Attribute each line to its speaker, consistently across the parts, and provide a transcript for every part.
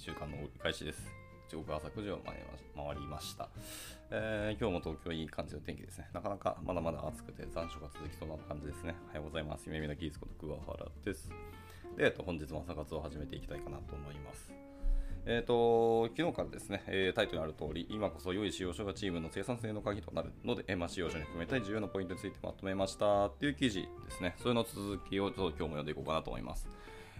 Speaker 1: 週間の折り返しです。時刻朝9時を回りました、えー今日も東京いい感じの天気ですね。なかなかまだまだ暑くて残暑が続きそうな感じですね。おはようございます。夢見のキースこと桑原です。で、えっと、本日も朝活を始めていきたいかなと思います。えー、と昨日からですね、えータイトルにある通り、今こそ良い使用書がチームの生産性の鍵となるので、えーまあ、使用書に含めたい重要なポイントについてまとめましたっていう記事ですね。それの続きをちょっと今日も読んでいこうかなと思います。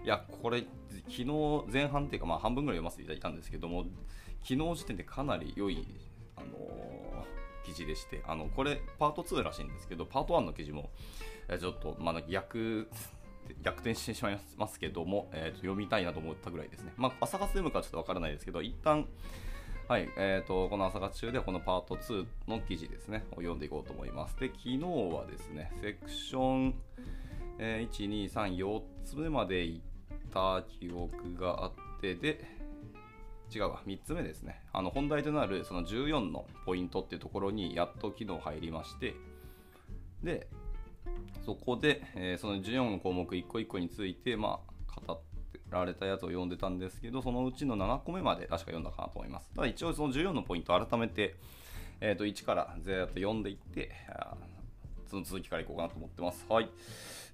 Speaker 1: いや、これ、昨日前半っていうか、まあ、半分ぐらい読ませていただいたんですけども、昨日時点でかなり良い、あのー記事でして、あのこれ、パート2らしいんですけど、パート1の記事も、えちょっと、まだ逆、逆転してしまいますけども、えーと読みたいなと思ったぐらいですね。まあ、朝活読むかはちょっとわからないですけど、一旦、はい、えー、とこの朝活中でこのパート2の記事ですね、を読んでいこうと思います。で、昨日はですね、セクション、えー1、2、3、4つ目まで行った記憶があって、で、違うわ、3つ目ですね。あの本題となるその14のポイントっていうところにやっと昨日入りまして、で、そこで、えーその14の項目一個一個について、まあ、語られたやつを読んでたんですけど、そのうちの7個目まで確か読んだかなと思います。ただ一応その14のポイントを改めて、えー、と1からずっと読んでいって、その続きからいこうかなと思ってます。はい。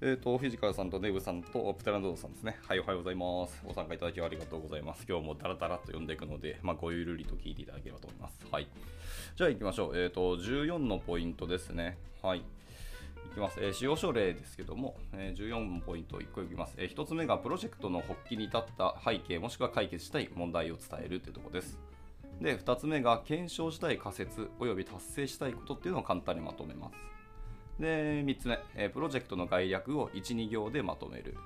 Speaker 1: えっ、と、フィジカルさんとデブさんとプテランドードさんですね。はい、おはようございます。ご参加いただきありがとうございます。今日もダラダラと読んでいくので、まあ、ごゆるりと聞いていただければと思います。はい。じゃあ行きましょう。えっ、と、14のポイントですね。はい。いきます、えー使用書例ですけども、えー14のポイント1個いきます、え1つ目がプロジェクトの発起に至った背景もしくは解決したい問題を伝えるというところですで2つ目が検証したい仮説および達成したいことっていうのを簡単にまとめますで3つ目、えープロジェクトの概略を12行でまとめる。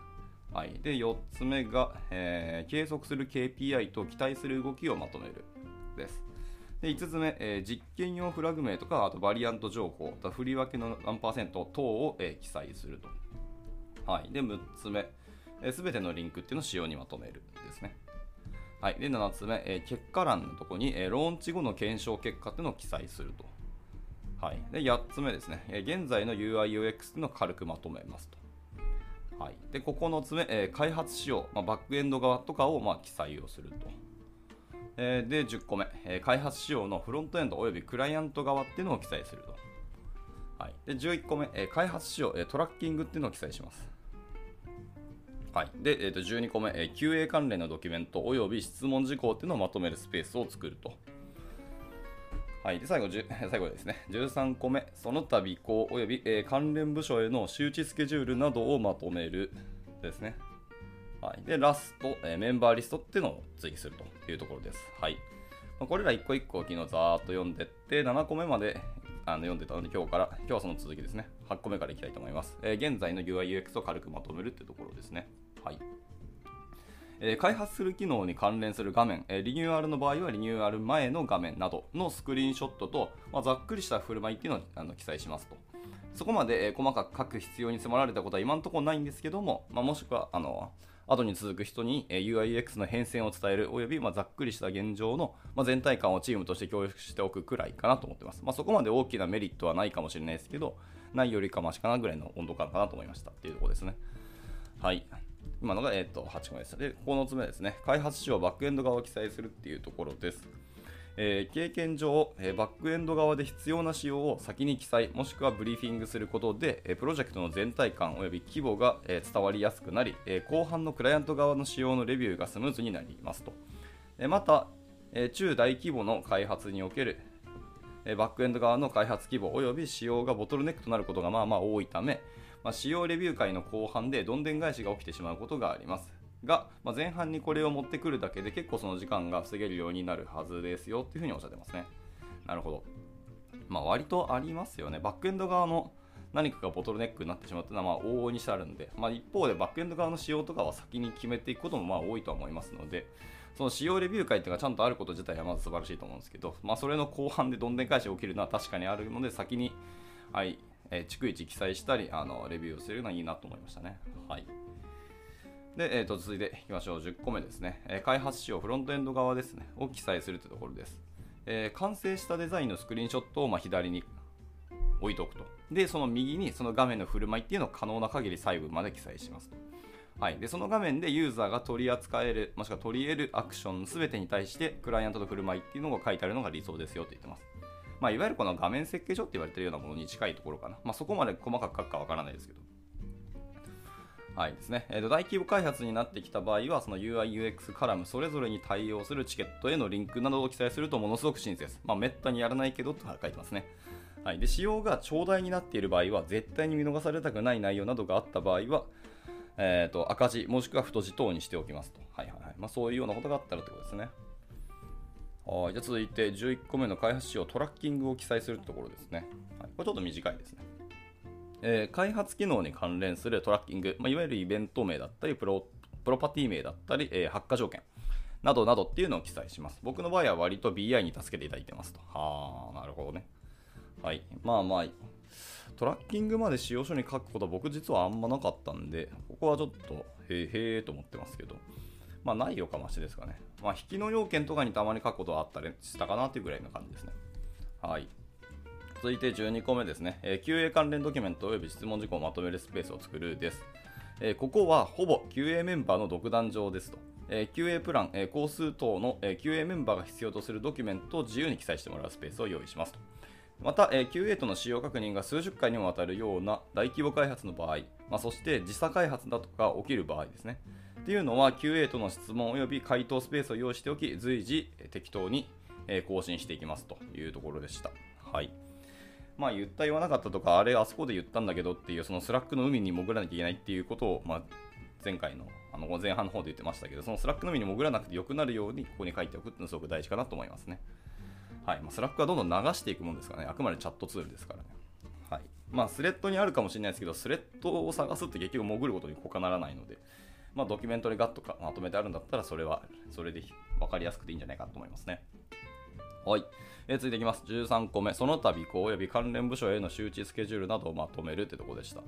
Speaker 1: はい、で4つ目が、えー計測する KPI と期待する動きをまとめる。です。で5つ目、えー実験用フラグ名とかあとバリアント情報あと振り分けの何パーセント等を、えー記載すると、はい、で6つ目すべ、てのリンクっていうのを仕様にまとめるですね。はい、で7つ目、えー結果欄のところに、えーローンチ後の検証結果っていうのを記載すると、はい、で8つ目ですね、え現在の UIUX の軽くまとめますと。はい、で9つ目、えー開発仕様、まあ、バックエンド側とかを、ま、記載をすると。えで10個目、え開発仕様のフロントエンドおよびクライアント側っていうのを記載すると。はい、で11個目、え開発仕様、えトラッキングっていうのを記載します。はい、で、えーと12個目、え QA 関連のドキュメントおよび質問事項っていうのをまとめるスペースを作ると。はい、で最後10 最後ですね。13個目、その他尾行および、えー関連部署への周知スケジュールなどをまとめる。ですね。はい、でラスト、えーメンバーリストっていうのを追記するというところです。はい。まあこれら一個一個昨日ざーっと読んでって7個目まであの読んでたので今日から今日はその続きですね。8個目からいきたいと思います、えー現在の UIUX を軽くまとめるっていうところですね。はい。え開発する機能に関連する画面、えリニューアルの場合はリニューアル前の画面などのスクリーンショットと、まあ、ざっくりした振る舞いっていうのをあの記載しますと。そこまで、え細かく書く必要に迫られたことは今のところないんですけども、まあ、もしくはあの後に続く人に、えー UIX の変遷を伝えるおよび、ま、ざっくりした現状の、ま、全体感をチームとして共有しておくくらいかなと思ってます。まあ、そこまで大きなメリットはないかもしれないですけど、ないよりかましかなぐらいの温度感かなと思いましたっていうところですね。はい。今のが、えー、と8個目でした。で、9つ目ですね。開発仕様バックエンド側を記載するっていうところです。えー経験上、えーバックエンド側で必要な仕様を先に記載、もしくはブリーフィングすることで、えープロジェクトの全体感および規模が、え伝わりやすくなり、え後半のクライアント側の仕様のレビューがスムーズになりますと。えまた、え中大規模の開発におけるえバックエンド側の開発規模および仕様がボトルネックとなることがまあまあ多いため、まあ、使用レビュー会の後半でどんでん返しが起きてしまうことがあります。が、まあ、前半にこれを持ってくるだけで結構その時間が防げるようになるはずですよっていうふうにおっしゃってますね。なるほど。まあ割とありますよね。バックエンド側の何かがボトルネックになってしまうというのはまあ往々にしてあるんで、まあ、一方でバックエンド側の仕様とかは先に決めていくこともまあ多いとは思いますのでその使用レビュー会っていうのがちゃんとあること自体はまず素晴らしいと思うんですけど、まあ、それの後半でどんでん返しが起きるのは確かにあるので先に、はいえー逐一記載したりあのレビューをするのはいいなと思いましたね。はいで、えー、と続いていきましょう。10個目ですね。え開発仕様フロントエンド側ですね。を記載するというところです。えー完成したデザインのスクリーンショットをま左に置いておくと。で、その右にその画面の振る舞いっていうのを可能な限り細部まで記載します。はい、でその画面でユーザーが取り扱えるもしくは取り得るアクション全てに対してクライアントの振る舞いっていうのが書いてあるのが理想ですよと言ってます。まあ、いわゆるこの画面設計書って言われてるようなものに近いところかな。まあ、そこまで細かく書くかわからないですけど。はいですね。えー、と大規模開発になってきた場合は、その UI、UX カラムそれぞれに対応するチケットへのリンクなどを記載するとものすごく親切です。まあ、めったにやらないけどと書いてますね。はい、で仕様が長大になっている場合は、絶対に見逃されたくない内容などがあった場合は、えーと、赤字もしくは太字等にしておきますと。はいはいはいまあ、そういうようなことがあったらということですね。はいじゃ続いて11個目の開発仕様トラッキングを記載するところですね。はい、これちょっと短いですね。えー、開発機能に関連するトラッキング、まあ、いわゆるイベント名だったりプロ、プロパティ名だったり、えー、発火条件などなどっていうのを記載します。僕の場合は割と BI に助けていただいてますと。はあ、なるほどね。はい。まあまあ、トラッキングまで使用書に書くことは僕実はあんまなかったんで、ここはちょっとへえへえと思ってますけど、まあないよかましですかね。まあ引きの要件とかにたまに書くことはあったりしたかなっていうぐらいの感じですね。はい。続いて12個目ですね、えー、QA 関連ドキュメントおよび質問事項をまとめるスペースを作るです。えー、ここはほぼ QA メンバーの独壇場ですと。えー、QA プラン、えー、工数等の、えー、QA メンバーが必要とするドキュメントを自由に記載してもらうスペースを用意しますと。また、えー、QA との使用確認が数十回にもわたるような大規模開発の場合、まあ、そして時差開発だとか起きる場合ですね。っていうのは QA との質問及び回答スペースを用意しておき、随時適当に更新していきますというところでした。はい。まあ言った言わなかったとか、あれあそこで言ったんだけどっていう、そのスラックの海に潜らなきゃいけないっていうことを、まあ、前回のあの前半の方で言ってましたけど、そのスラックの海に潜らなくてよくなるようにここに書いておくっていうのはすごく大事かなと思いますね。はいまあ、スラックはどんどん流していくもんですからね、あくまでチャットツールですからね。はいまあ、スレッドにあるかもしれないですけど、スレッドを探すって結局潜ることに他ならないので、まあ、ドキュメントでガッとかまとめてあるんだったら、それはそれで分かりやすくていいんじゃないかと思いますね。はい。えー、続いていきます。13個目、その他尾行及び関連部署への周知スケジュールなどをまとめるというとこでした。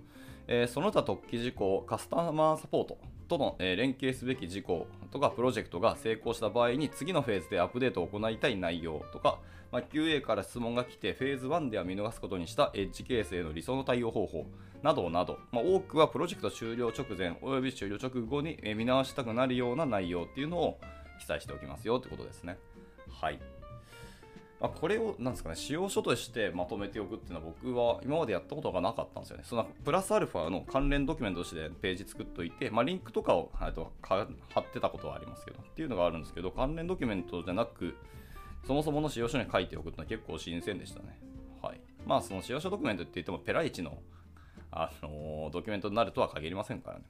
Speaker 1: えー、その他特記事項、カスタマーサポートとの、えー、連携すべき事項とかプロジェクトが成功した場合に次のフェーズでアップデートを行いたい内容とか、まあ、QA から質問が来てフェーズ1では見逃すことにしたエッジケースへの理想の対応方法などなど、まあ、多くはプロジェクト終了直前及び終了直後に見直したくなるような内容っていうのを記載しておきますよということですね。はい。まあ、これをなんですかね使用書としてまとめておくっていうのは僕は今までやったことがなかったんですよね。そのプラスアルファの関連ドキュメントとしてページ作っておいて、まあ、リンクとかをと貼ってたことはありますけどっていうのがあるんですけど関連ドキュメントじゃなくそもそもの使用書に書いておくっていうのは結構新鮮でしたね。はい。まあその使用書ドキュメントって言ってもペライチの、あの、ドキュメントになるとは限りませんからね。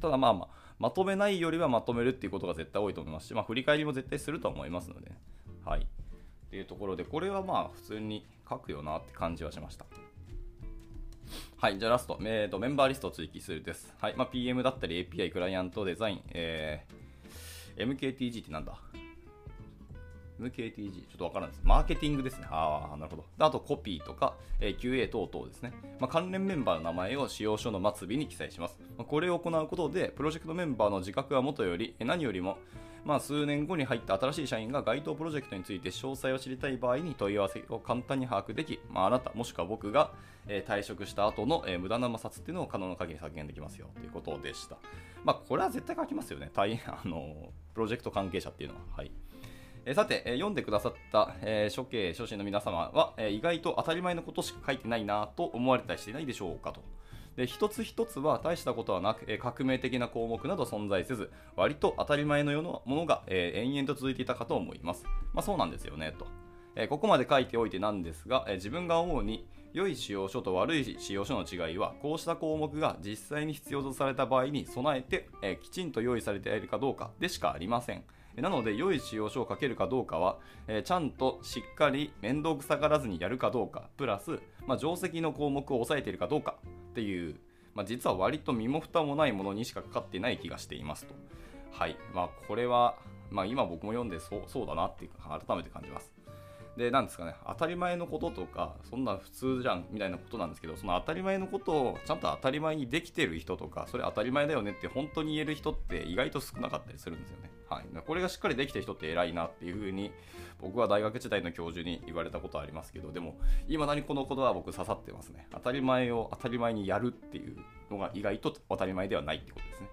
Speaker 1: ただまあまあ、まとめないよりはまとめるっていうことが絶対多いと思いますし、まあ、振り返りも絶対すると思いますので、はい。っていうところで、これはまあ普通に書くよなって感じはしました。はい、じゃあラスト、えーと、メンバーリストを追記するです。はいまあ、PM だったり API、クライアント、デザイン、えー、MKTG ってなんだ？MKTG、ちょっとわからないです。マーケティングですね。ああ、なるほど。あと、コピーとか、えー、QA 等々ですね。まあ、関連メンバーの名前を使用書の末尾に記載します。まあ、これを行うことで、プロジェクトメンバーの自覚はもとより、何よりも、まあ、数年後に入った新しい社員が該当プロジェクトについて詳細を知りたい場合に問い合わせを簡単に把握でき、まあ、あなたもしくは僕が、えー、退職した後の、えー、無駄な摩擦っていうのを可能な限り削減できますよということでした。まあ、これは絶対書きますよね。大変あのプロジェクト関係者っていうのは。はい。えさて、え読んでくださった、えー、処刑、初心の皆様は、え、意外と当たり前のことしか書いてないなと思われたりしていないでしょうかと。で一つ一つは大したことはなく、え革命的な項目など存在せず割と当たり前のようなものが、え延々と続いていたかと思います、まあ、そうなんですよねと、えここまで書いておいてなんですが、え自分が思うに良い使用書と悪い使用書の違いはこうした項目が実際に必要とされた場合に備えて、えきちんと用意されているかどうかでしかありません。なので良い使用書を書けるかどうかは、えー、ちゃんとしっかり面倒くさがらずにやるかどうかプラス、まあ、定石の項目を押さえているかどうかっていうまあ、実は割と身も蓋もないものにしかかかってない気がしていますと。はい。まあ、これは、まあ、今僕も読んでそうそうだなっていう改めて感じます。で、なんですかね、当たり前のこととか、そんな普通じゃんみたいなことなんですけど、その当たり前のことをちゃんと当たり前にできてる人とか、それ当たり前だよねって本当に言える人って意外と少なかったりするんですよね。はい。これがしっかりできてる人って偉いなっていうふうに、僕は大学時代の教授に言われたことありますけど、でも、いまだにこのことは僕刺さってますね。当たり前を当たり前にやるっていうのが意外と当たり前ではないってことですね。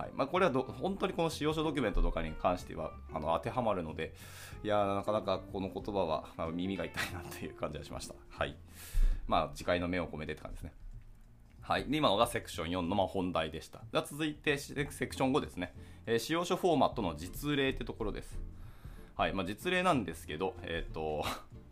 Speaker 1: はいまあ、これはど本当にこの使用書ドキュメントとかに関してはあの当てはまるので、いやなかなかこの言葉は、まあ、耳が痛いなという感じがしました。はい。まあ、次回の目を込めてって感じですね。はい。で、今のがセクション4のま本題でした。では続いてセクション5ですね。えー、使用書フォーマットの実例ってところです。はい。まあ、実例なんですけど、えっ、ー、と、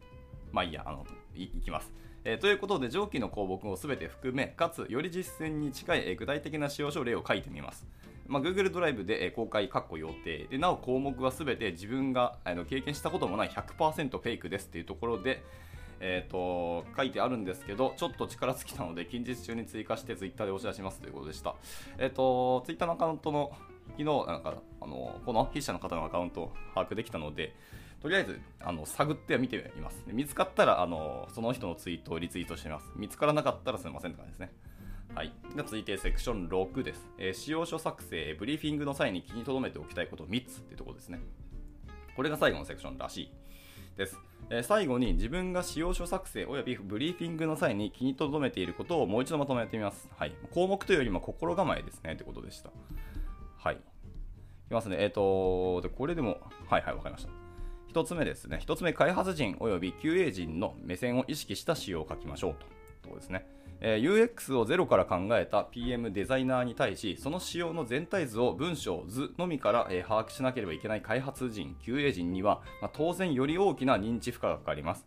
Speaker 1: まあいいや、あの、いいきます。えー、ということで、上記の項目を全て含め、かつ、より実践に近い、え、具体的な使用書例を書いてみます。まあ、Google ドライブで、公開、括弧予定で、なお項目は全て自分があの経験したこともない100%フェイクですっていうところで、えーと、書いてあるんですけど、ちょっと力尽きたので、近日中に追加して Twitter でお知らせしますということでした。えっ、ー、と、Twitter のアカウントの、昨日、なんか、あの、この筆者の方のアカウントを把握できたので、とりあえずあの探っては見てみます。見つかったらあのその人のツイートをリツイートしてみます。見つからなかったらすみませんって感じですね。はい、で続いてセクション6です、えー、使用書作成、ブリーフィングの際に気に留めておきたいこと3つっていうところですね。これが最後のセクションらしいです。えー、最後に自分が使用書作成およびブリーフィングの際に気に留めていることをもう一度まとめてみます。はい、項目というよりも心構えですねということでした。はい。いきますね。えっ、ー、とで、これでも、はいはい、わかりました。1つ目ですね。1つ目、開発人及び QA 人の目線を意識した仕様を書きましょうと。ところですね。えー、UX をゼロから考えた PM デザイナーに対し、その仕様の全体図を文章、図のみから、えー、把握しなければいけない開発人、QA 人には、まあ、当然より大きな認知負荷がかかります。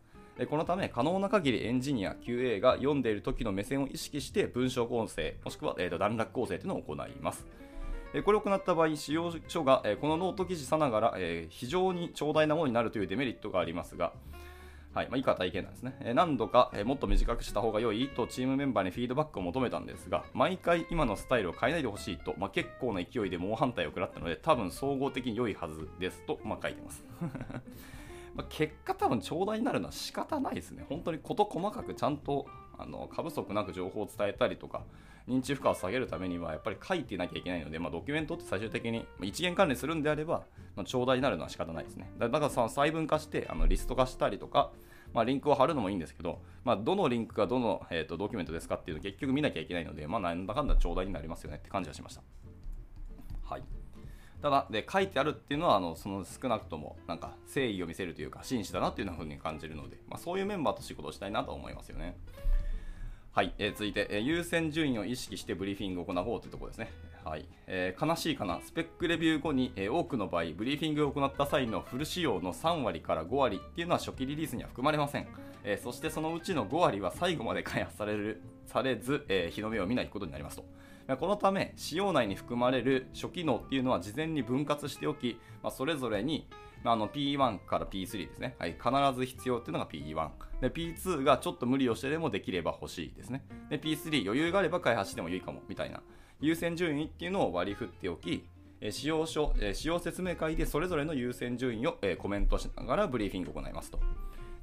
Speaker 1: このため、可能な限りエンジニア、QA が読んでいる時の目線を意識して文章構成、もしくは、えー、と段落構成というのを行います。これを行った場合、仕様書がこのノート記事さながら非常に長大なものになるというデメリットがありますが、はいまあ、以下体験なんですね。え何度かえもっと短くした方が良いとチームメンバーにフィードバックを求めたんですが、毎回今のスタイルを変えないでほしいと、まあ、結構な勢いで猛反対を食らったので、多分総合的に良いはずですと、まあ、書いてます。ま結果多分長大になるのは仕方ないですね。本当に事細かくちゃんとあの過不足なく情報を伝えたりとか、認知負荷を下げるためにはやっぱり書いていなきゃいけないので、まあ、ドキュメントって最終的に一元管理するんであれば、まあ、長大になるのは仕方ないですね。だからさ細分化してあのリスト化したりとか、まあ、リンクを貼るのもいいんですけど、まあ、どのリンクがどの、えーと、ドキュメントですかっていうのを結局見なきゃいけないので、まあ、なんだかんだ長大になりますよねって感じがしました。はい。ただ、で書いてあるっていうのはあのその少なくともなんか誠意を見せるというか真摯だなっていうふうに感じるので、まあ、そういうメンバーと仕事をしたいなと思いますよね。はい、えー、続いて、えー、優先順位を意識してブリーフィングを行おうというところですね。はい、えー、悲しいかな、スペックレビュー後に、えー、多くの場合、ブリーフィングを行った際のフル仕様の3割から5割っていうのは初期リリースには含まれません。えー、そしてそのうちの5割は最後まで開発されるされず、え日の目を見ないことになりますと。このため、仕様内に含まれる初機能っていうのは事前に分割しておき、まあ、それぞれに、あの P1 から P3 ですね、はい、必ず必要っていうのが P1 で P2 がちょっと無理をしてでもできれば欲しいですねで P3 余裕があれば開発してもいいかもみたいな優先順位っていうのを割り振っておき使用書、使用説明会でそれぞれの優先順位をコメントしながらブリーフィングを行いますと。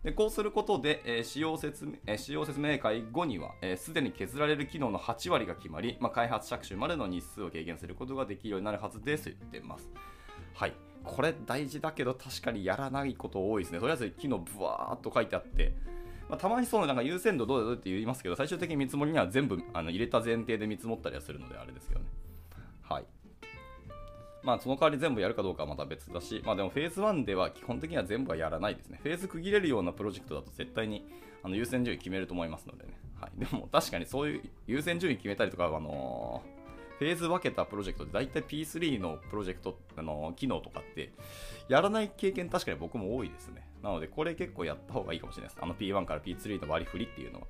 Speaker 1: でこうすることで、使用説明使用説明会後にはすで、に削られる機能の8割が決まり、まあ、開発着手までの日数を軽減することができるようになるはずですと言ってます。はい。これ大事だけど確かにやらないこと多いですね。とりあえず機能ブワーっと書いてあって、まあ、たまにそうなんか優先度どうだどうって言いますけど、最終的に見積もりには全部あの入れた前提で見積もったりはするのであれですけどね。はい。まあ、その代わり全部やるかどうかはまた別だし、まあでもフェーズ1では基本的には全部はやらないですね。フェーズ区切れるようなプロジェクトだと絶対にあの優先順位決めると思いますのでね。はい。でも確かにそういう優先順位決めたりとかは、あのーフェーズ分けたプロジェクトで、だいたい P3 のプロジェクト、あの、機能とかって、やらない経験確かに僕も多いですね。なので、これ結構やった方がいいかもしれないです。あの P1 から P3 の割り振りっていうのは。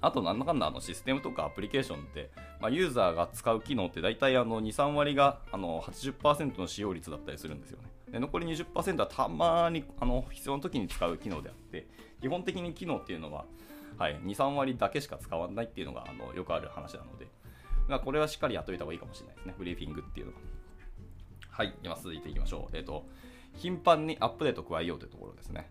Speaker 1: あと、なんだかんだあのシステムとかアプリケーションって、まあ、ユーザーが使う機能って大体あの2、3割があの80%の使用率だったりするんですよね。で残り20%はたまにあの必要な時に使う機能であって、基本的に機能っていうのは、はい、2、3割だけしか使わないっていうのがあのよくある話なので、まあ、これはしっかりやっといた方がいいかもしれないですね。ブリーフィングっていうのは。はい、今続いていきましょう。えっ、ー、と、頻繁にアップデート加えようというところですね。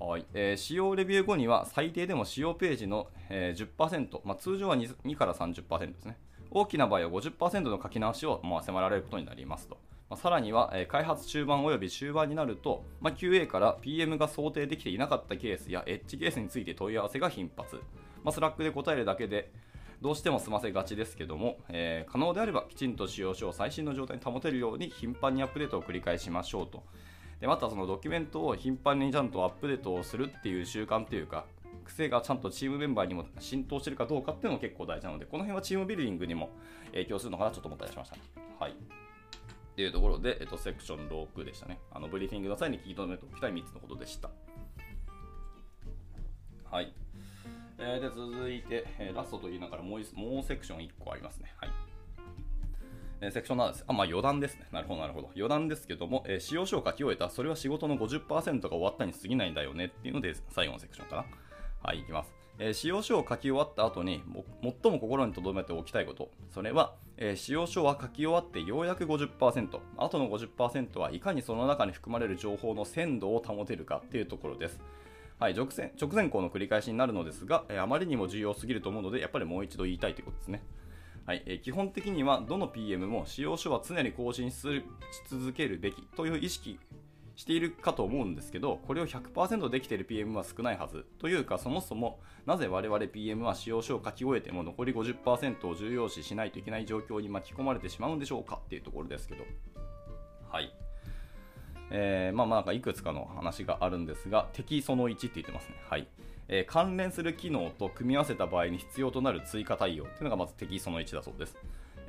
Speaker 1: はいえー、使用レビュー後には最低でも使用ページの、えー、10%、まあ、通常は 2, 2から30%ですね。大きな場合は50%の書き直しを、まあ、迫られることになりますと。まあ、さらには、えー、開発中盤及び終盤になると、まあ、QA から PM が想定できていなかったケースやエッジケースについて問い合わせが頻発。まあ、スラックで答えるだけで、どうしても済ませがちですけども、えー、可能であればきちんと仕様書を最新の状態に保てるように頻繁にアップデートを繰り返しましょうと。でまたそのドキュメントを頻繁にちゃんとアップデートをするっていう習慣というか癖がちゃんとチームメンバーにも浸透してるかどうかっていうのも結構大事なのでこの辺はチームビルディングにも影響するのかなちょっと思ったりしましたね。はいっていうところで、えっと、セクション6でしたね。あのブリーフィングの際に気に留めておきたい3つのことでした。はい。えー、で続いて、えー、ラストと言いながらもうもうセクション1個ありますね。はい。えー、セクション7です。あ、まあ余談ですね。なるほど、なるほど。余談ですけども、えー、使用書を書き終えた、それは仕事の50%が終わったに過ぎないんだよねっていうので、最後のセクションかな。はい、いきます。えー、使用書を書き終わった後に、最も心に留めておきたいこと。それは、えー、使用書は書き終わってようやく50%、あとの50%はいかにその中に含まれる情報の鮮度を保てるかっていうところです。はい、直線直前校の繰り返しになるのですが、え、あまりにも重要すぎると思うので、やっぱりもう一度言いたいということですね。はいえ、基本的にはどの PM も使用書は常に更新し続けるべきという意識しているかと思うんですけど、これを100%できている PM は少ないはず。というか、そもそもなぜ我々 PM は使用書を書き終えても残り50%を重要視しないといけない状況に巻き込まれてしまうんでしょうかっていうところですけど。はい。えー、まあまあなんかいくつかの話があるんですが、敵その1って言ってますね。はい。えー、関連する機能と組み合わせた場合に必要となる追加対応というのがまず敵その1だそうです。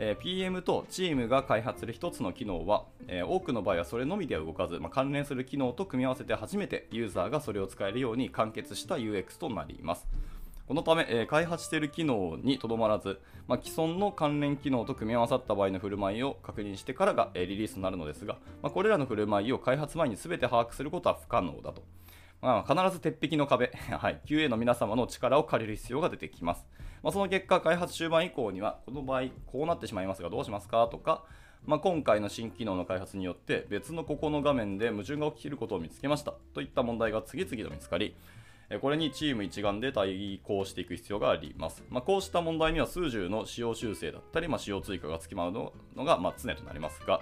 Speaker 1: えー、PM とチームが開発する1つの機能は、えー、多くの場合はそれのみでは動かず、まあ、関連する機能と組み合わせて初めてユーザーがそれを使えるように完結した UX となります。このため、えー、開発している機能にとどまらず、まあ、既存の関連機能と組み合わさった場合の振る舞いを確認してからが、えー、リリースとなるのですが、まあ、これらの振る舞いを開発前に全て把握することは不可能だと。まあ、必ず鉄壁の壁、はい、QA の皆様の力を借りる必要が出てきます。まあ、その結果、開発終盤以降には、この場合、こうなってしまいますが、どうしますかとか、まあ、今回の新機能の開発によって別のここの画面で矛盾が起きることを見つけましたといった問題が次々と見つかりこれにチーム一丸で対抗していく必要があります、まあ、こうした問題には数十の使用修正だったり、まあ、使用追加がつきまうのがま常となりますが、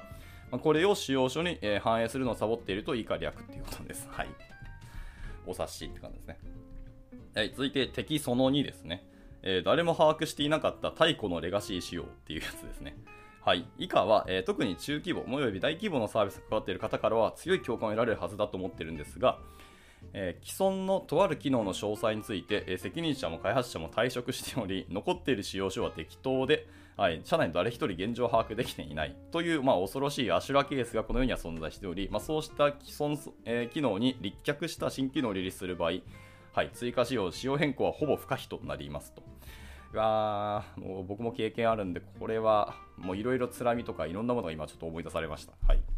Speaker 1: まこれを使用書に反映するのをサボっていると以下略ということです。はい。お察しって感じですね。はい、続いて敵その2ですね。えー、誰も把握していなかった太古のレガシー仕様っていうやつですね。はい、以下は、えー、特に中規模、もよび大規模のサービスが関わっている方からは強い共感を得られるはずだと思ってるんですが、えー、既存のとある機能の詳細について、えー、責任者も開発者も退職しており、残っている使用書は適当で、はい、社内の誰一人現状把握できていないという、まあ、恐ろしいアシュラケースがこの世には存在しており、まあ、そうした既存、えー、機能に立脚した新機能をリリースする場合、はい、追加使用、仕様変更はほぼ不可避となりますと。わもう僕も経験あるんで、これはもういろいろつらみとかいろんなものが今ちょっと思い出されました。はい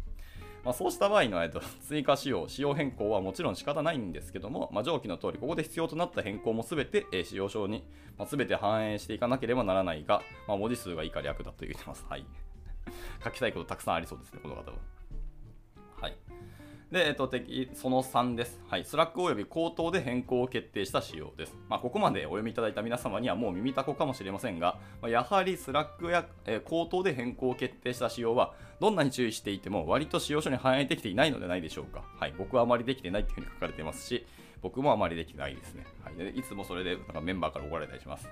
Speaker 1: まあ、そうした場合の、えっと、追加仕様、仕様変更はもちろん仕方ないんですけども、まあ、上記の通り、ここで必要となった変更もすべて、えー、仕様書に、まあ、全て反映していかなければならないが、まあ、文字数が以下略だと言ってます。はい。書きたいことたくさんありそうですね、この方は。で、えっと、敵、その3です。はい。スラック及び口頭で変更を決定した仕様です。まあ、ここまでお読みいただいた皆様にはもう耳たこかもしれませんが、まあ、やはりスラックや、えー、口頭で変更を決定した仕様は、どんなに注意していても、割と仕様書に反映できていないのではないでしょうか。はい。僕はあまりできてないというふうに書かれてますし、僕もあまりできてないですね。はい。でいつもそれでなんかメンバーから怒られたりします。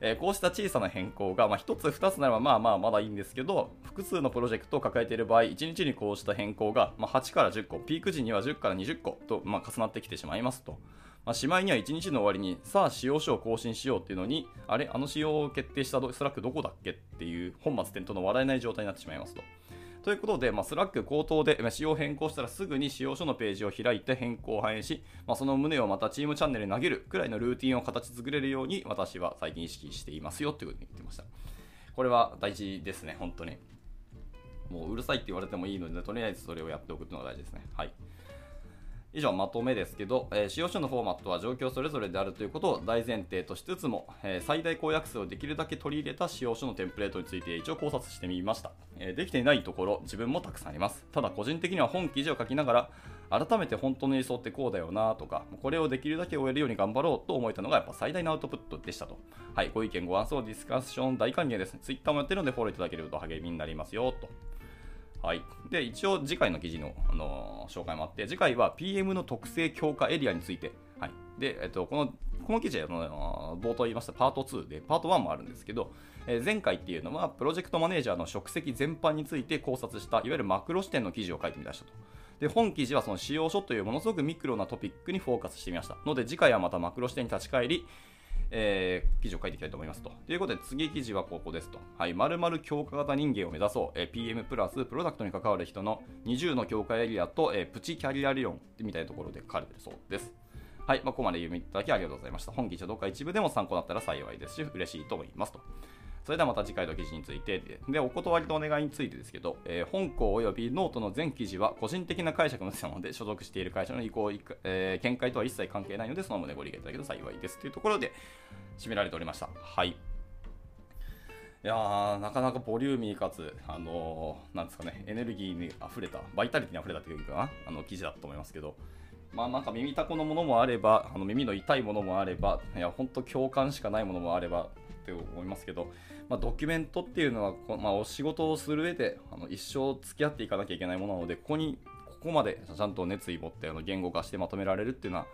Speaker 1: えー、こうした小さな変更が、まあ、1つ、2つならばまあまあまだいいんですけど、複数のプロジェクトを抱えている場合、1日にこうした変更が、まあ、8から10個、ピーク時には10から20個と、まあ、重なってきてしまいますと。まあ、しまいには1日の終わりに、さあ、仕様書を更新しようっていうのに、あれ、あの仕様を決定したスラックどこだっけっていう本末転倒の笑えない状態になってしまいますと。ということで、まあ、スラック口頭で仕様変更したらすぐに仕様書のページを開いて変更を反映し、まあ、その旨をまたチームチャンネルに投げるくらいのルーティンを形作れるように私は最近意識していますよということに言ってました。これは大事ですね、本当に。もううるさいって言われてもいいので、とりあえずそれをやっておくというのが大事ですね。はい。以上まとめですけど、えー、仕様書のフォーマットは状況それぞれであるということを大前提としつつも、えー、最大公約数をできるだけ取り入れた仕様書のテンプレートについて一応考察してみました、えー、できていないところ自分もたくさんあります。ただ個人的には本記事を書きながら改めて本当の理想ってこうだよなとかこれをできるだけ終えるように頑張ろうと思えたのがやっぱ最大のアウトプットでしたと。はいご意見ご感想ディスカッション大歓迎です。Twitter もやってるのでフォローいただけると励みになりますよと。はい、で一応次回の記事の、あのー、紹介もあって次回は PM の特性強化エリアについて、はい。でえっと、このこの記事はの冒頭言いましたパート2で、パート1もあるんですけど、えー、前回っていうのは、プロジェクトマネージャーの職責全般について考察した、いわゆるマクロ視点の記事を書いてみましたと。で、本記事はその使用書というものすごくミクロなトピックにフォーカスしてみました。ので、次回はまたマクロ視点に立ち返り、えー、記事を書いていきたいと思いますと。ということで、次記事はここですと。はい、〇〇強化型人間を目指そう。えー、PM プラスプロダクトに関わる人の20の強化エリアと、えー、プチキャリア理論みたいなところで書かれてるそうです。はい、まあ、ここまで読みいただきありがとうございました。本記事はどっか一部でも参考になったら幸いですし、嬉しいと思いますと。それではまた次回の記事についてで、でお断りとお願いについてですけど、えー、本稿及びノートの全記事は個人的な解釈のなので、所属している会社の意向、えー、見解とは一切関係ないので、その旨ご理解いただけると幸いですというところで、締められておりました。はい。いやー、なかなかボリューミーかつ、あのー、なんですかね、エネルギーに溢れた、バイタリティに溢れたというかな、あの記事だったと思いますけど、まあなんか耳たこのものもあれば、あの耳の痛いものもあれば、いや、本当共感しかないものもあればって思いますけど、まあ、ドキュメントっていうのはこ、まあ、お仕事をする上であの一生付き合っていかなきゃいけないものなので、ここに、ここまでちゃんと熱意持ってあの言語化してまとめられるっていうのは、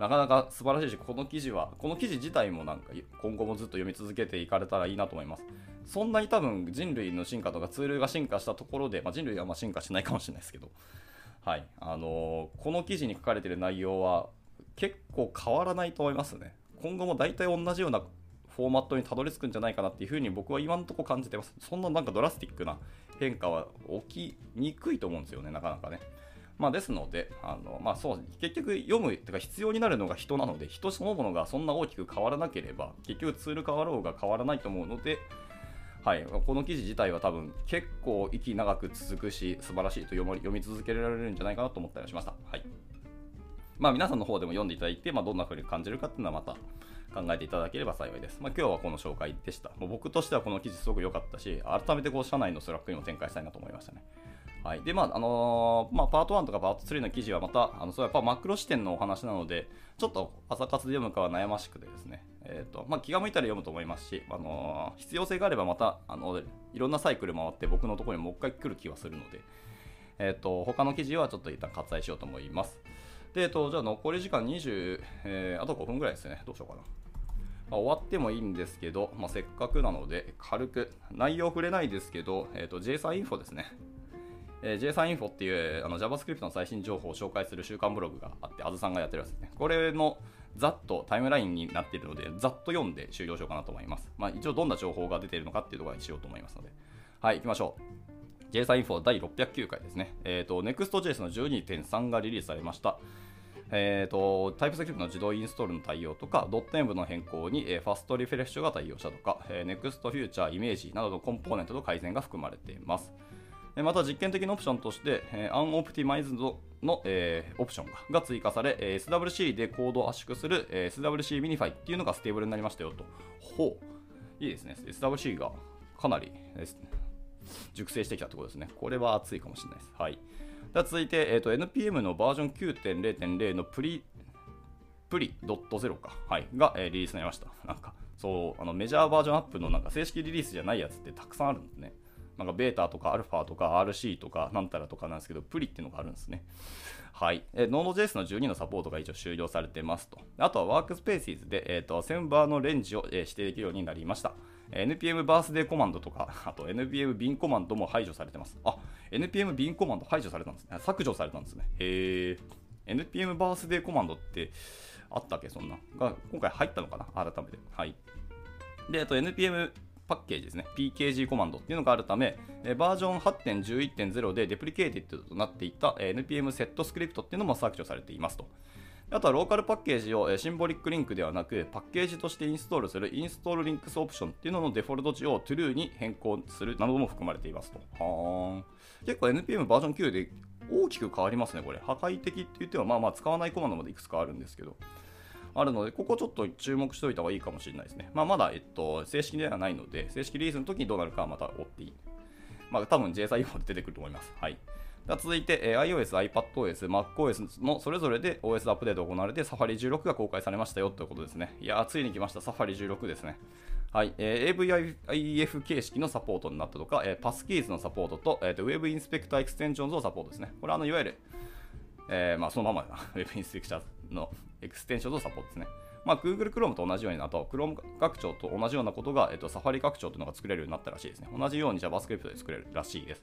Speaker 1: なかなか素晴らしいし、この記事は、この記事自体もなんか今後もずっと読み続けていかれたらいいなと思います。そんなに多分人類の進化とかツールが進化したところで、まあ、人類はま進化しないかもしれないですけど、はい、あのー、この記事に書かれている内容は結構変わらないと思いますね。今後も大体同じようなフォーマットにたどり着くんじゃないかなっていうふうに僕は今のところ感じてます。そんななんかドラスティックな変化は起きにくいと思うんですよね、なかなかね。まあ、ですので、あのまあ、そう結局読むというか必要になるのが人なので、人そのものがそんな大きく変わらなければ、結局ツール変わろうが変わらないと思うので、はい、この記事自体は多分結構息長く続くし、素晴らしいと読み読み続けられるんじゃないかなと思ったりしました。はいまあ、皆さんの方でも読んでいただいて、まあ、どんな風に感じるかっていうのはまた考えていただければ幸いです。まあ、今日はこの紹介でした。もう僕としてはこの記事すごく良かったし、改めてこう社内のスラックにも展開したいなと思いましたね。はい。で、まあ、あのー、まあ、パート1とかパート3の記事はまた、あの、それはやっぱマクロ視点のお話なので、ちょっと朝活で読むかは悩ましくてですね、えっ、ー、と、まあ、気が向いたら読むと思いますし、あのー、必要性があればまた、あの、いろんなサイクル回って僕のところにもう一回来る気はするので、えっ、と、他の記事はちょっと一旦割愛しようと思います。で、えっ、と、じゃあ残り時間20、えあと5分ぐらいですね。どうしようかな。まあ、終わってもいいんですけど、まあ、せっかくなので、軽く、内容触れないですけど、えーと、JSON インフォですね。えー、JSON インフォっていうあの JavaScript の最新情報を紹介する週刊ブログがあって、あずさんがやってるやつですね。これのざっとタイムラインになっているので、ざっと読んで終了しようかなと思います。まあ、一応どんな情報が出ているのかっていうところにしようと思いますので。はい、行きましょう。JSON インフォ第609回ですね。えっ、ー、と、Next.js の12.3がリリースされました。えーと、 TypeScript の自動インストールの対応とか、.env の変更に、えー、 Fast Refresh が対応したとか、えー、ネクストフューチャー、イメージなどのコンポーネントの改善が含まれています。また実験的なオプションとして、えー、 unoptimized の、えー、オプションが追加され、えー、SWC でコードを圧縮する、えー、SWC ミニファイっていうのが stable になりましたよと。ほう。いいですね。SWC がかなり、熟成してきたところですね。これは熱いかもしれないです。はい。では続いて、えーと、NPM のバージョン9.0.0のプリ、プリ .0 か、はい、が、えー、リリースになりました。なんか、そう、あのメジャーバージョンアップのなんか正式リリースじゃないやつってたくさんあるんですね。なんかベータとかアルファとか RC とかなんたらとかなんですけど、プリっていうのがあるんですね。はい。えー、Node.js の12のサポートが一応終了されてますと。あとはワークスペースで、えーと、センバーのレンジを、えー、指定できるようになりました。NPM バースデーコマンドとか、あと NPM ビンコマンドも排除されてます。あ、NPM ビンコマンド排除されたんですね。削除されたんですね。へえ。NPM バースデーコマンドってあったっけ？そんな。が、今回入ったのかな？改めて。はい。で、えっと、NPM パッケージですね。PKG コマンドっていうのがあるため、バージョン8.11.0で deprecated となっていた NPM セットスクリプトっていうのも削除されていますと。あとはローカルパッケージをシンボリックリンクではなく、パッケージとしてインストールする install-links オプションっていうののデフォルト値を true に変更するなども含まれていますと。は結構 NPM バージョン9で大きく変わりますね、これ。破壊的って言っては、まあまあ使わないコマンドまでいくつかあるんですけど。あるので、ここちょっと注目しておいた方がいいかもしれないですね。まあ、まだ、えっと、正式ではないので、正式リリースの時にどうなるかはまた追っていい。まあ、多分 JSI も出てくると思います。はい。続いて、えー、iOS、iPadOS、MacOS のそれぞれで OS アップデートが行われて Safari 16が公開されましたよということですね。いやー、ついに来ました。Safari 16ですね。はい、えー、AVIF 形式のサポートになったとか、えー、 Passkeys のサポートと、えーと、Web インスペクターエクステンションズをサポートですね。これはあのいわゆる、えーまあ、そのままだな Web インスペクターのエクステンションズをサポートですね。まあ、Google Chrome と同じようになあと Chrome 拡張と同じようなことが、えっと、Safari 拡張というのが作れるようになったらしいですね。同じように JavaScript で作れるらしいです。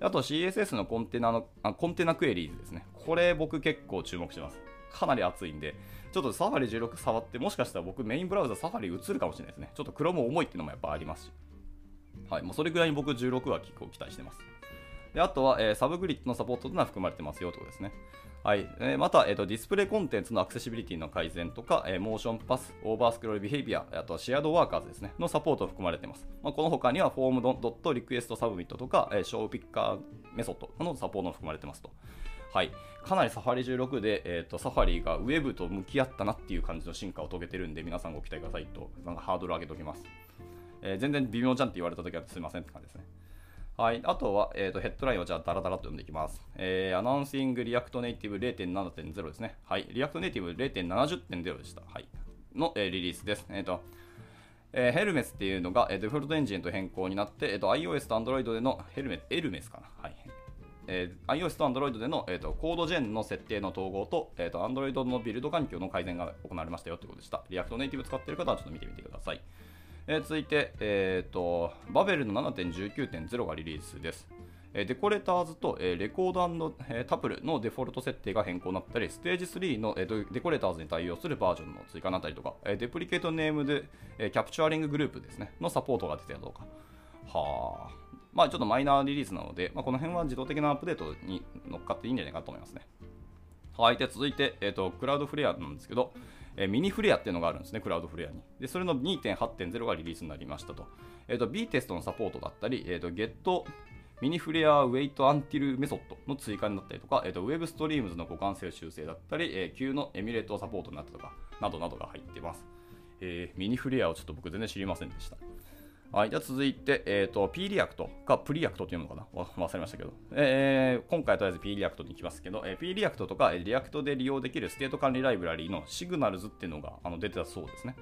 Speaker 1: あと CSS のコンテナのあ Container Queries ですね。これ僕結構注目してます。かなり熱いんで、ちょっと Safari 16触って、もしかしたら僕メインブラウザ Safari 移るかもしれないですね。ちょっと Chrome 重いっていうのもやっぱありますし。はい、もうそれぐらいに僕16は結構期待してます。であとは、えー、 Subgrid のサポートというのは含まれてますよということですね。はい、えー、また、えーと、 display contents のアクセシビリティの改善とか、えー、 Motion Path、 overscroll-behavior、あとは Shared Workers ですね、のサポート含まれています。まあ、この他には、 form.requestSubmit とか、えー、 showPicker メソッドのサポートも含まれてますと。はい、かなり Safari 16で、えーと、 Safari がウェブと向き合ったなっていう感じの進化を遂げてるんで、皆さんご期待くださいと、なんかハードル上げておきます。えー、全然微妙じゃんって言われたときはすいませんって感じですね。はい、あとは、えーと、ヘッドラインをじゃあダラダラと読んでいきます。えー、 Announcing React Native 0.7.0ですね。はい、 React Native 0.70.0でした。はい、の、えー、リリースです。えっ、ー、と、えー、 Hermes っていうのが、えー、デフォルトエンジンと変更になって、えーと、iOS と Android でのヘルメエルメスかな。はい。えー、iOS と Android での、えーと、 Codegen の設定の統合と,、えーと、Android のビルド環境の改善が行われましたよということでした。 React Native 使っている方はちょっと見てみてください。えー、続いて、えーと、バベルの7.19.0がリリースです。デコレーターズとレコードタプルのデフォルト設定が変更になったり、ステージ3のデコレーターズに対応するバージョンの追加になったりとか、デプリケートネームでキャプチャーリンググループですね、のサポートが出てたとか。はあ。まあちょっとマイナーリリースなので、まあ、この辺は自動的なアップデートに乗っかっていいんじゃないかと思いますね。はい。で、続いて、え、ー、と、クラウドフレアなんですけど、え Miniflare っていうのがあるんですね、 Cloudflare に。で、それの2.8.0がリリースになりましたと。えっ、ー、と、B テストのサポートだったり、えっ、ー、と、 getMiniflareWaitUntil メソッドの追加になったりとか、えーと、 Web Streams の互換性修正だったり、えー、Q のエミュレートサポートになったとか、などなどが入ってます。えー、 Miniflare をちょっと僕全然知りませんでした。はい、じゃ続いて、えーと、P リアクトかプリアクトっていうのかな？忘れましたけど、えー、今回はとりあえず P リアクトに行きますけど、えー、P リアクトとかリアクトで利用できる state 管理ライブラリーの Signals っていうのがあの出てたそうですね。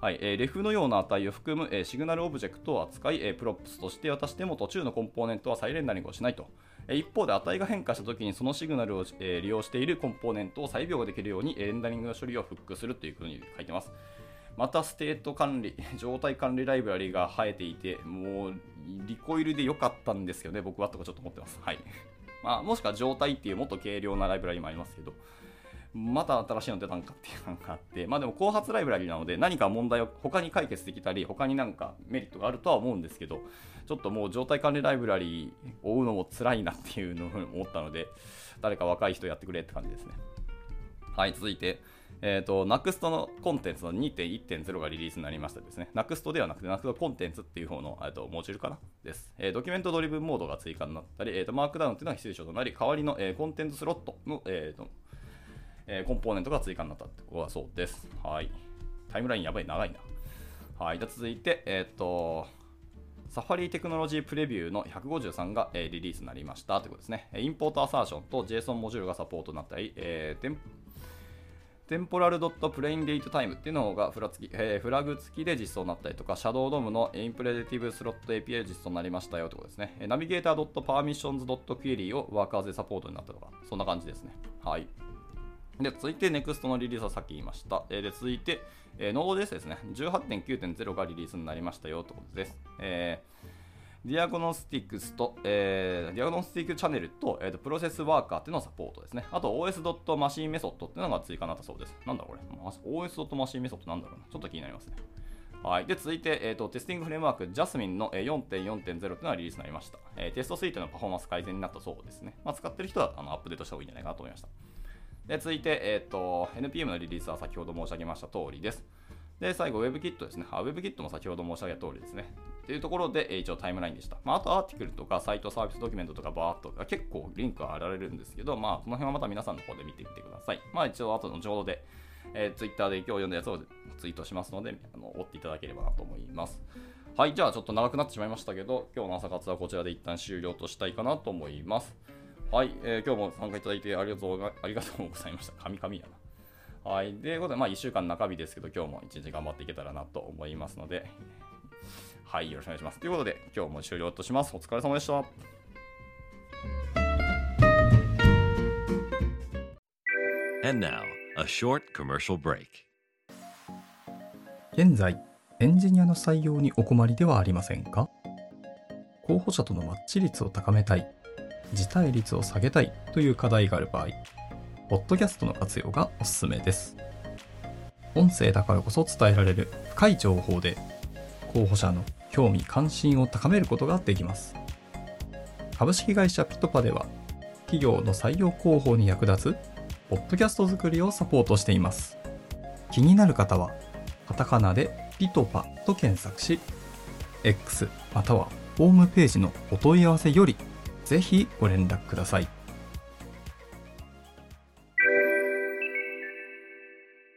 Speaker 1: はいえー、 ref のような値を含む、えー、 Signal オブジェクトを扱い、えー、 props として渡しても途中のコンポーネントは再レンダリングをしないと。え、一方で値が変化したときにその Signal を、え、利用しているコンポーネントを再描画できるように、え、レンダリングの処理をフックするというふうに書いてます。また state 管理、状態管理ライブラリが生えていて、もう Recoil で良かったんですよね、僕はとかちょっと思ってます。はい。まあ、もしくは Jotai っていうもっと軽量なライブラリもありますけど、また新しいの出たんかっていうのがあって、まあでも後発ライブラリなので何か問題を他に解決できたり、他になんかメリットがあるとは思うんですけど、ちょっともう状態管理ライブラリを追うのも辛いなっていうのを思ったので、誰か若い人やってくれって感じですね。はい、続いて、えっ、ー、と、NUXT のコンテンツの2.1.0がリリースになりましたですね。NUXT ではなくて NUXT コンテンツっていう方の、えー、とモジュールかな？です。えー、ドキュメントドリブンモードが追加になったり、えー、とマークダウンっていうのが必須書となり、代わりの、えー、コンテンツスロットの、えーとえ、コンポーネントが追加になったってことはそうです。はい。タイムラインやばい、長いな。はい。で続いて、えっ、と、 Safari Technology Preview の153が、えー、リリースになりましたということですね。 Import Assertion と JSON モジュールがサポートになったり、えー、 Temporal.PlainDateTime っていうのがフラ付き、えー、フラグ付きで実装になったりとか、 Shadow DOM の Imperative Slot API 実装になりましたよということですね。 navigator.permissions.query を Workers でサポートになったとか、そんな感じですね。はい。で、続いて Next のリリースはさっき言いました。えー、で、続いて、えー、Node.js ですね。18.9.0がリリースになりましたよということです。えー diagnostics と、えー、 diagnostic channel と、えーと、 process worker っていうのをサポートですね。あと OS. マシンメソッドっていうのが追加になったそうです。なんだこれ ?OS. マシンメソッドなんだろうなちょっと気になりますね。はい。で、続いて、えーと、テスティングフレームワーク、 Jasmine の4.4.0というのがリリースになりました。えー、テストスイートのパフォーマンス改善になったそうですね。まあ、使ってる人はあのアップデートした方がいいんじゃないかなと思いました。で、続いて、えっ、ー、と、NPM のリリースは先ほど申し上げました通りです。で、最後、WebKit ですね。WebKit も先ほど申し上げた通りですね。というところで、一応タイムラインでした。まあ、あとアーティクルとかサイトサービスドキュメントとかバーっと結構リンクはあられるんですけど、まあ、この辺はまた皆さんの方で見てみてください。まあ、一応後の情報で、えー、Twitter で今日読んだやつをツイートしますので、あの追っていただければなと思います。はい、じゃあちょっと長くなってしまいましたけど、今日の朝活はこちらで一旦終了としたいかなと思います。はい、えー、今日も参加いただいてありがとうありがとうございました。神々やな。はい。ということで、まあ、1週間中日ですけど、今日も1日頑張っていけたらなと思いますので、はい。よろしくお願いします。ということで、今日も終了とします。お疲れ様でした。And now, a short commercial break. 現在、エンジニアの採用にお困りではありませんか？候補者とのマッチ率を高めたい、辞退率を下げたいという課題がある場合、ポッドキャストの活用がおすすめです。音声だからこそ伝えられる深い情報で、候補者の興味関心を高めることができます。株式会社ピトパでは、企業の採用広報に役立つ、ポッドキャスト作りをサポートしています。気になる方は、カタカナでピトパと検索し、X またはホームページのお問い合わせより、ぜひご連絡ください。